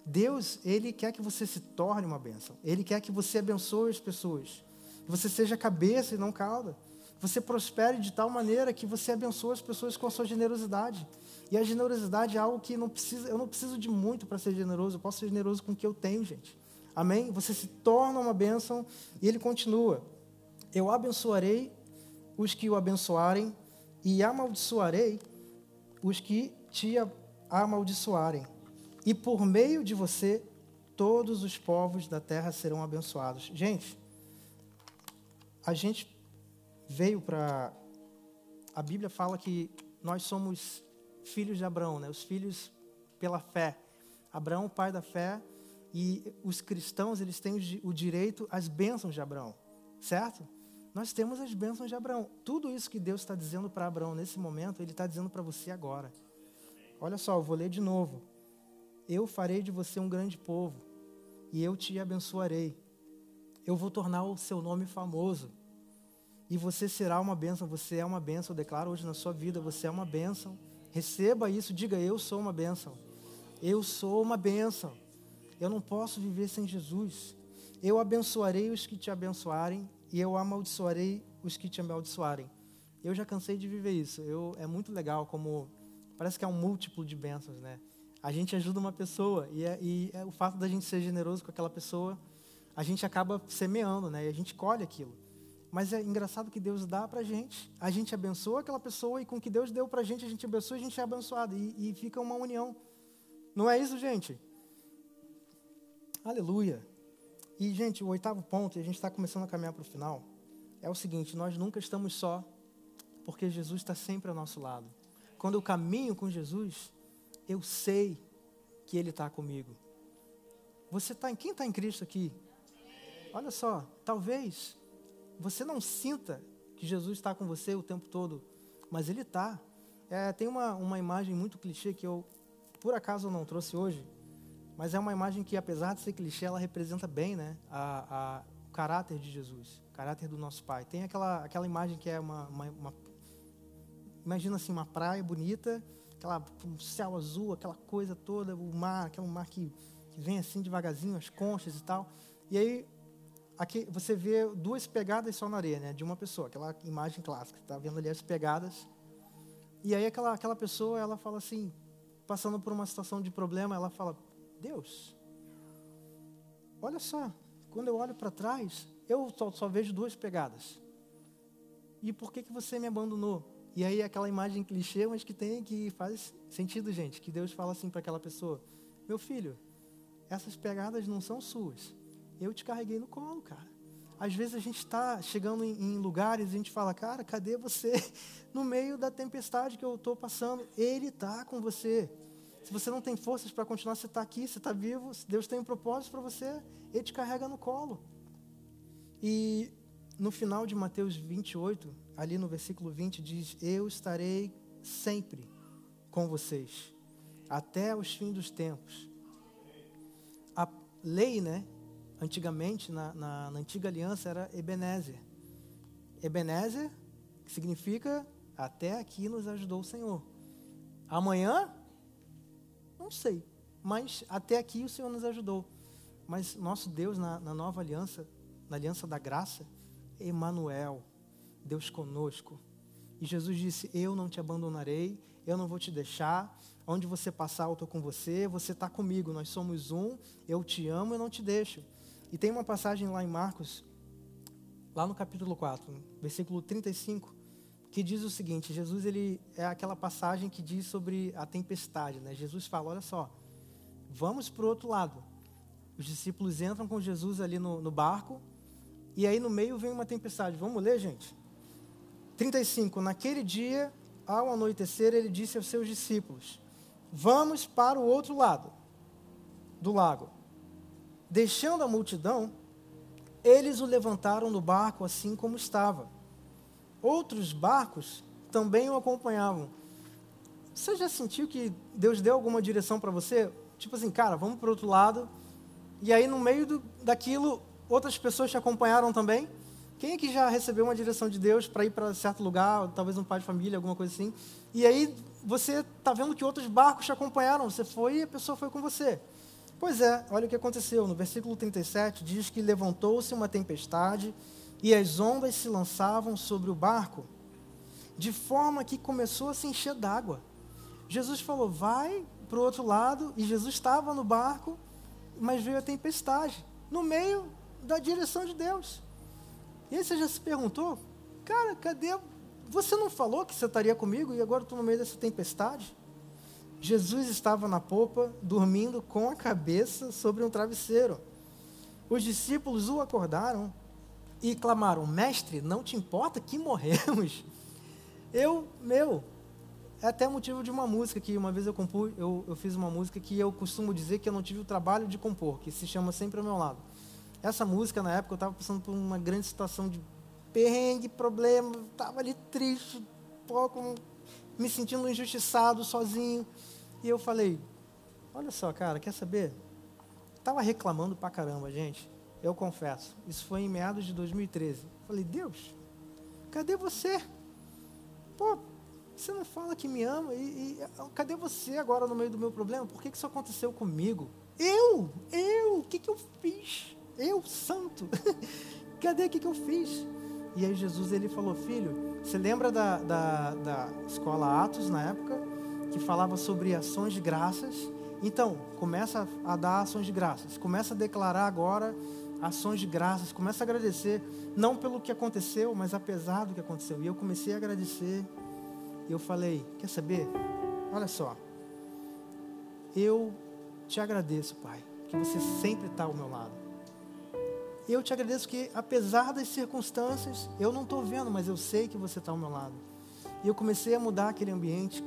Deus, Ele quer que você se torne uma bênção. Ele quer que você abençoe as pessoas. Que você seja cabeça e não cauda. Você prospere de tal maneira que você abençoe as pessoas com a sua generosidade. E a generosidade é algo que não precisa, eu não preciso de muito para ser generoso. Eu posso ser generoso com o que eu tenho, gente. Amém? Você se torna uma bênção e ele continua. Eu abençoarei os que o abençoarem e amaldiçoarei os que te amaldiçoarem. E por meio de você, todos os povos da terra serão abençoados. Gente, a gente veio para. A Bíblia fala que nós somos filhos de Abraão, né? os filhos pela fé. Abraão, pai da fé, e os cristãos, eles têm o direito às bênçãos de Abraão, certo? Nós temos as bênçãos de Abraão. Tudo isso que Deus está dizendo para Abraão nesse momento, Ele está dizendo para você agora. Olha só, eu vou ler de novo. Eu farei de você um grande povo, e eu te abençoarei. Eu vou tornar o seu nome famoso, e você será uma bênção. Você é uma bênção. Eu declaro hoje na sua vida: você é uma bênção. Receba isso, diga: Eu sou uma bênção. Eu sou uma bênção. Eu não posso viver sem Jesus. Eu abençoarei os que te abençoarem e eu amaldiçoarei os que te amaldiçoarem. Eu já cansei de viver isso. Eu, é muito legal como parece que é um múltiplo de bênçãos, né? A gente ajuda uma pessoa e, é, e é o fato da gente ser generoso com aquela pessoa, a gente acaba semeando, né? E a gente colhe aquilo. Mas é engraçado que Deus dá para gente, a gente abençoa aquela pessoa e com o que Deus deu para gente, a gente abençoa e a gente é abençoado. E, e fica uma união. Não é isso, gente? Aleluia. E, gente, o oitavo ponto, e a gente está começando a caminhar para o final, é o seguinte: nós nunca estamos só, porque Jesus está sempre ao nosso lado. Quando eu caminho com Jesus, eu sei que Ele está comigo. Você está em quem está em Cristo aqui? Olha só, talvez você não sinta que Jesus está com você o tempo todo, mas Ele está. É, tem uma, uma imagem muito clichê que eu, por acaso, não trouxe hoje, mas é uma imagem que, apesar de ser clichê, ela representa bem né, a, a, o caráter de Jesus, o caráter do nosso Pai. Tem aquela, aquela imagem que é uma, uma, uma imagina assim, uma praia bonita, aquela, um céu azul, aquela coisa toda, o mar, aquele mar que, que vem assim devagarzinho, as conchas e tal. E aí aqui você vê duas pegadas só na areia, né, de uma pessoa, aquela imagem clássica, está vendo ali as pegadas. E aí aquela, aquela pessoa, ela fala assim, passando por uma situação de problema, ela fala, Deus, olha só, quando eu olho para trás, eu só, só, vejo duas pegadas. E por que, que você me abandonou? E aí aquela imagem clichê, mas que tem que faz sentido, gente, que Deus fala assim para aquela pessoa: "Meu filho, essas pegadas não são suas. Eu te carreguei no colo, cara. Às vezes a gente está chegando em, em, lugares e a gente fala, cara, cadê você? No meio da tempestade que eu estou passando, Ele está com você. Se você não tem forças para continuar, você está aqui, você está vivo, Deus tem um propósito para você, Ele te carrega no colo. E no final de Mateus 28, ali no versículo 20, diz: Eu estarei sempre com vocês, até os fins dos tempos. A lei, né? Antigamente, na, na, na antiga aliança, era Ebenezer. Ebenezer, que significa até aqui nos ajudou o Senhor. Amanhã, não sei, mas até aqui o Senhor nos ajudou. Mas nosso Deus, na, na nova aliança, na aliança da graça, Emanuel, Deus conosco. E Jesus disse: Eu não te abandonarei, eu não vou te deixar. Onde você passar, eu estou com você, você está comigo, nós somos um, eu te amo e não te deixo. E tem uma passagem lá em Marcos, lá no capítulo 4, versículo 35, que diz o seguinte: Jesus ele é aquela passagem que diz sobre a tempestade. Né? Jesus fala: Olha só, vamos para o outro lado. Os discípulos entram com Jesus ali no, no barco, e aí no meio vem uma tempestade. Vamos ler, gente? 35. Naquele dia, ao anoitecer, ele disse aos seus discípulos: Vamos para o outro lado do lago. Deixando a multidão, eles o levantaram no barco assim como estava. Outros barcos também o acompanhavam. Você já sentiu que Deus deu alguma direção para você? Tipo assim, cara, vamos para o outro lado. E aí, no meio do, daquilo, outras pessoas te acompanharam também? Quem é que já recebeu uma direção de Deus para ir para certo lugar, talvez um pai de família, alguma coisa assim? E aí você está vendo que outros barcos te acompanharam, você foi e a pessoa foi com você. Pois é, olha o que aconteceu. No versículo 37 diz que levantou-se uma tempestade e as ondas se lançavam sobre o barco, de forma que começou a se encher d'água. Jesus falou: vai para o outro lado, e Jesus estava no barco, mas veio a tempestade, no meio da direção de Deus. E aí você já se perguntou, cara, cadê? Você não falou que você estaria comigo e agora estou no meio dessa tempestade? Jesus estava na popa, dormindo com a cabeça sobre um travesseiro. Os discípulos o acordaram e clamaram: Mestre, não te importa que morremos? Eu, meu, é até motivo de uma música que uma vez eu compus, eu, eu fiz uma música que eu costumo dizer que eu não tive o trabalho de compor, que se chama Sempre ao Meu Lado. Essa música, na época, eu estava passando por uma grande situação de perrengue, problema, estava ali triste, pouco, me sentindo injustiçado, sozinho. E eu falei, olha só, cara, quer saber? Estava reclamando pra caramba, gente. Eu confesso. Isso foi em meados de 2013. Falei, Deus, cadê você? Pô, você não fala que me ama? E, e cadê você agora no meio do meu problema? Por que, que isso aconteceu comigo? Eu? Eu? O que, que eu fiz? Eu, santo, cadê o que, que eu fiz? E aí Jesus ele falou, filho, você lembra da, da, da escola Atos na época, que falava sobre ações de graças? Então, começa a dar ações de graças, começa a declarar agora ações de graças, começa a agradecer, não pelo que aconteceu, mas apesar do que aconteceu. E eu comecei a agradecer, e eu falei, quer saber? Olha só, eu te agradeço, Pai, que você sempre está ao meu lado. E eu te agradeço que, apesar das circunstâncias, eu não estou vendo, mas eu sei que você está ao meu lado. E eu comecei a mudar aquele ambiente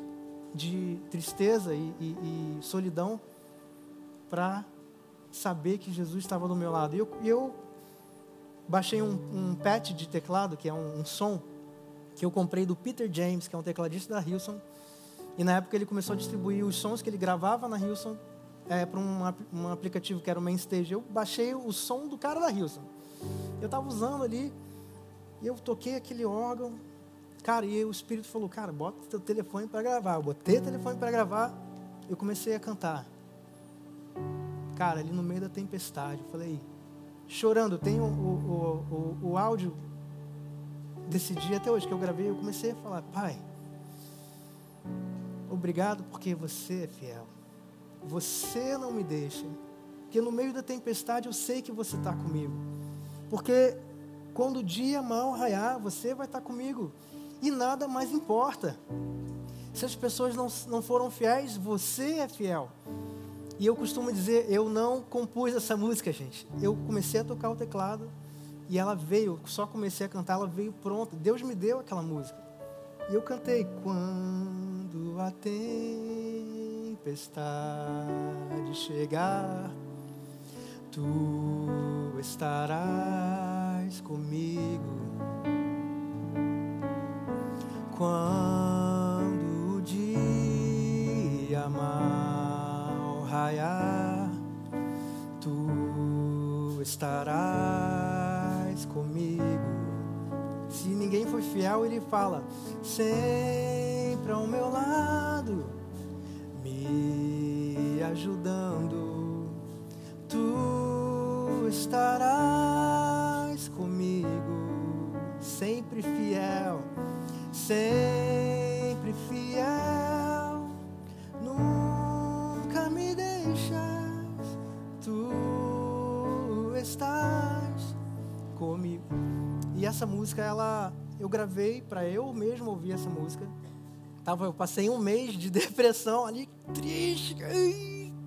de tristeza e, e, e solidão para saber que Jesus estava do meu lado. E eu, eu baixei um, um pad de teclado, que é um, um som, que eu comprei do Peter James, que é um tecladista da Hilson. E na época ele começou a distribuir os sons que ele gravava na Hilson é, para um, um, aplicativo que era o Mainstage. Eu baixei o som do cara da Hilson. Eu estava usando ali, e eu toquei aquele órgão. Cara, e o Espírito falou, cara, bota teu telefone para gravar. Eu botei o telefone para gravar, eu comecei a cantar. Cara, ali no meio da tempestade, eu falei, chorando, tem o, o, o, o áudio desse dia até hoje que eu gravei, eu comecei a falar, pai, obrigado porque você é fiel. Você não me deixa. Porque no meio da tempestade eu sei que você está comigo. Porque quando o dia mal raiar, você vai estar tá comigo. E nada mais importa. Se as pessoas não, não foram fiéis, você é fiel. E eu costumo dizer, eu não compus essa música, gente. Eu comecei a tocar o teclado e ela veio, só comecei a cantar, ela veio pronta. Deus me deu aquela música. E eu cantei quando a tempestade chegar, tu estarás comigo. Quando o dia mal raiar, tu estarás comigo se ninguém foi fiel, ele fala: sempre ao meu lado, ajudando. Tu estarás comigo, sempre fiel, sempre fiel. Nunca me deixas, tu estás comigo. E essa música, ela, eu gravei para eu mesmo ouvir essa música. Tava, eu passei um mês de depressão ali, triste.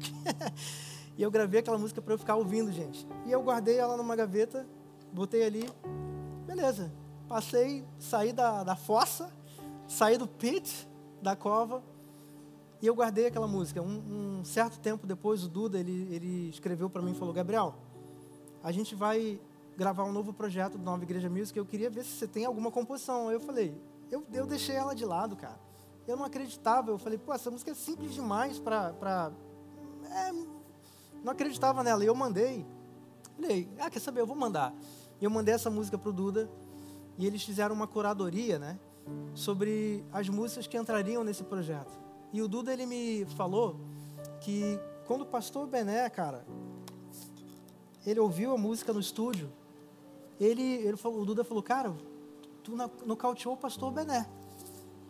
e eu gravei aquela música para eu ficar ouvindo, gente. E eu guardei ela numa gaveta, botei ali. Beleza. Passei, saí da, da fossa, saí do pit, da cova, e eu guardei aquela música. Um, um certo tempo depois, o Duda, ele, ele escreveu para mim e falou, Gabriel, a gente vai gravar um novo projeto do Nova Igreja Music, eu queria ver se você tem alguma composição. Aí eu falei, eu, eu deixei ela de lado, cara. Eu não acreditava, eu falei, pô, essa música é simples demais para... É, não acreditava nela, e eu mandei. Falei, ah, quer saber, eu vou mandar. E eu mandei essa música pro Duda, e eles fizeram uma curadoria, né, sobre as músicas que entrariam nesse projeto. E o Duda, ele me falou que quando o pastor Bené, cara, ele ouviu a música no estúdio, ele, ele falou, o Duda falou, cara, tu nocauteou o pastor Bené.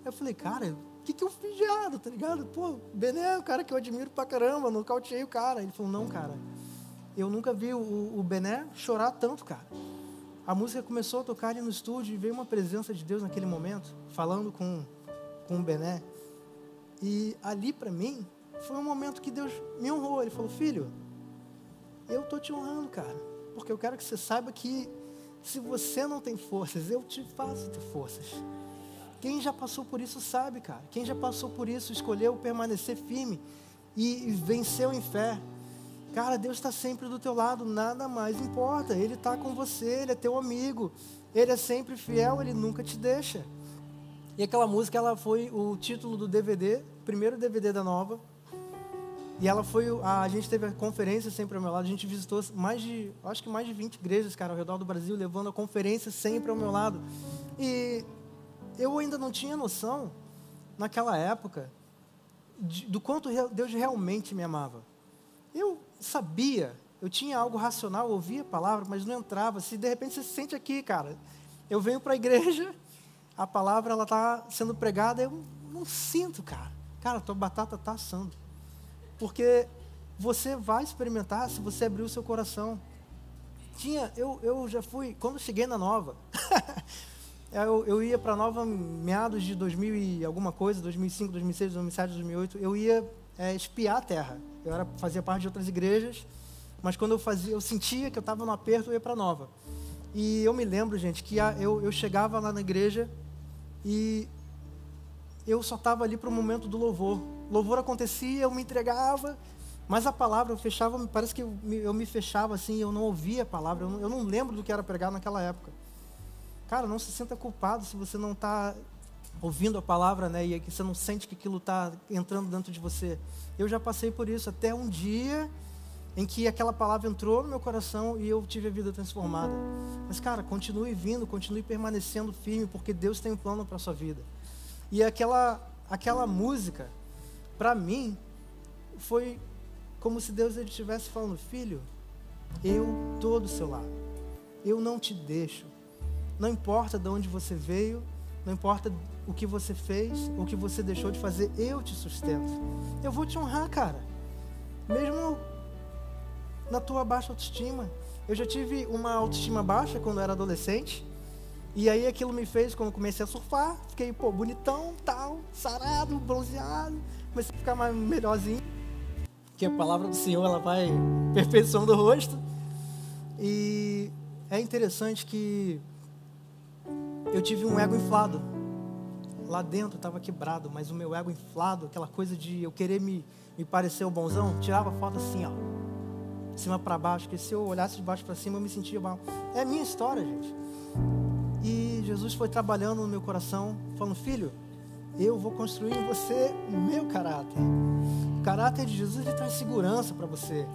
Eu falei, cara, o que, que eu fiz de errado, tá ligado? Pô, Bené é o cara que eu admiro pra caramba, nocauteei o cara. Ele falou, não, cara, eu nunca vi o, o Bené chorar tanto, cara. A música começou a tocar ali no estúdio e veio uma presença de Deus naquele momento, falando com, com o Bené. E ali para mim, foi um momento que Deus me honrou. Ele falou, filho, eu tô te honrando, cara, porque eu quero que você saiba que se você não tem forças, eu te faço ter forças. Quem já passou por isso sabe, cara. Quem já passou por isso escolheu permanecer firme e venceu em fé. Cara, Deus está sempre do teu lado, nada mais importa. Ele está com você, Ele é teu amigo. Ele é sempre fiel, Ele nunca te deixa. E aquela música, ela foi o título do DVD, primeiro DVD da Nova. E ela foi, a, a gente teve a conferência sempre ao meu lado, a gente visitou mais de, acho que mais de 20 igrejas, cara, ao redor do Brasil, levando a conferência sempre ao meu lado. E eu ainda não tinha noção, naquela época, de, do quanto Deus realmente me amava. Eu sabia, eu tinha algo racional, ouvia a palavra, mas não entrava. Se de repente você se sente aqui, cara, eu venho para a igreja, a palavra ela está sendo pregada, eu não sinto, cara. Cara, tua batata está assando. Porque você vai experimentar se você abrir o seu coração. Tinha, eu, eu já fui, quando cheguei na Nova, eu, eu ia para Nova meados de 2000 e alguma coisa, 2005, 2006, 2007, 2008, eu ia é, espiar a terra. Eu era, fazia parte de outras igrejas, mas quando eu fazia, eu sentia que eu estava no aperto, eu ia para Nova. E eu me lembro, gente, que a, eu, eu chegava lá na igreja e eu só estava ali para o momento do louvor. Louvor acontecia, eu me entregava, mas a palavra eu fechava, parece que eu me, eu me fechava assim, eu não ouvia a palavra, eu não, eu não, lembro do que era pregar naquela época. Cara, não se sinta culpado se você não está ouvindo a palavra, né? E que você não sente que aquilo está entrando dentro de você. Eu já passei por isso até um dia em que aquela palavra entrou no meu coração e eu tive a vida transformada. Mas, cara, continue vindo, continue permanecendo firme, porque Deus tem um plano para sua vida. E aquela, aquela música, para mim, foi como se Deus estivesse falando: Filho, eu estou do seu lado, eu não te deixo. Não importa de onde você veio, não importa o que você fez, o que você deixou de fazer, eu te sustento. Eu vou te honrar, cara. Mesmo na tua baixa autoestima. Eu já tive uma autoestima baixa quando eu era adolescente. E aí aquilo me fez, quando comecei a surfar, fiquei, pô, bonitão, tal, sarado, bronzeado. Comecei a ficar mais melhorzinho. Que a palavra do Senhor, ela vai perfeição o rosto. E é interessante que eu tive um ego inflado. Lá dentro estava quebrado, mas o meu ego inflado, aquela coisa de eu querer me, me parecer o bonzão, tirava foto assim, ó de cima para baixo, que se eu olhasse de baixo para cima eu me sentia mal. É a minha história, gente. E Jesus foi trabalhando no meu coração, falando: Filho, eu vou construir em você meu caráter. O caráter de Jesus ele traz segurança para você.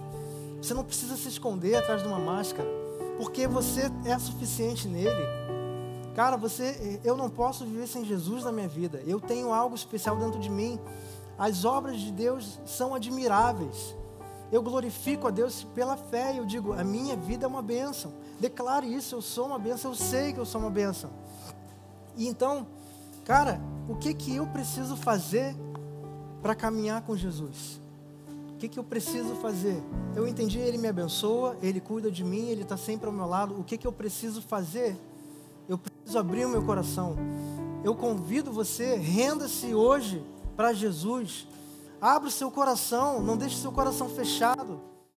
Você não precisa se esconder atrás de uma máscara, porque você é suficiente nele. Cara, você, eu não posso viver sem Jesus na minha vida. Eu tenho algo especial dentro de mim. As obras de Deus são admiráveis eu glorifico a Deus pela fé eu digo: a minha vida é uma bênção. Declare isso, eu sou uma bênção, eu sei que eu sou uma bênção. E então, cara, o que que eu preciso fazer para caminhar com Jesus? O que que eu preciso fazer? Eu entendi, Ele me abençoa, Ele cuida de mim, Ele está sempre ao meu lado. O que que eu preciso fazer? Eu preciso abrir o meu coração. Eu convido você, renda-se hoje para Jesus Abra o seu coração, não deixe seu coração fechado.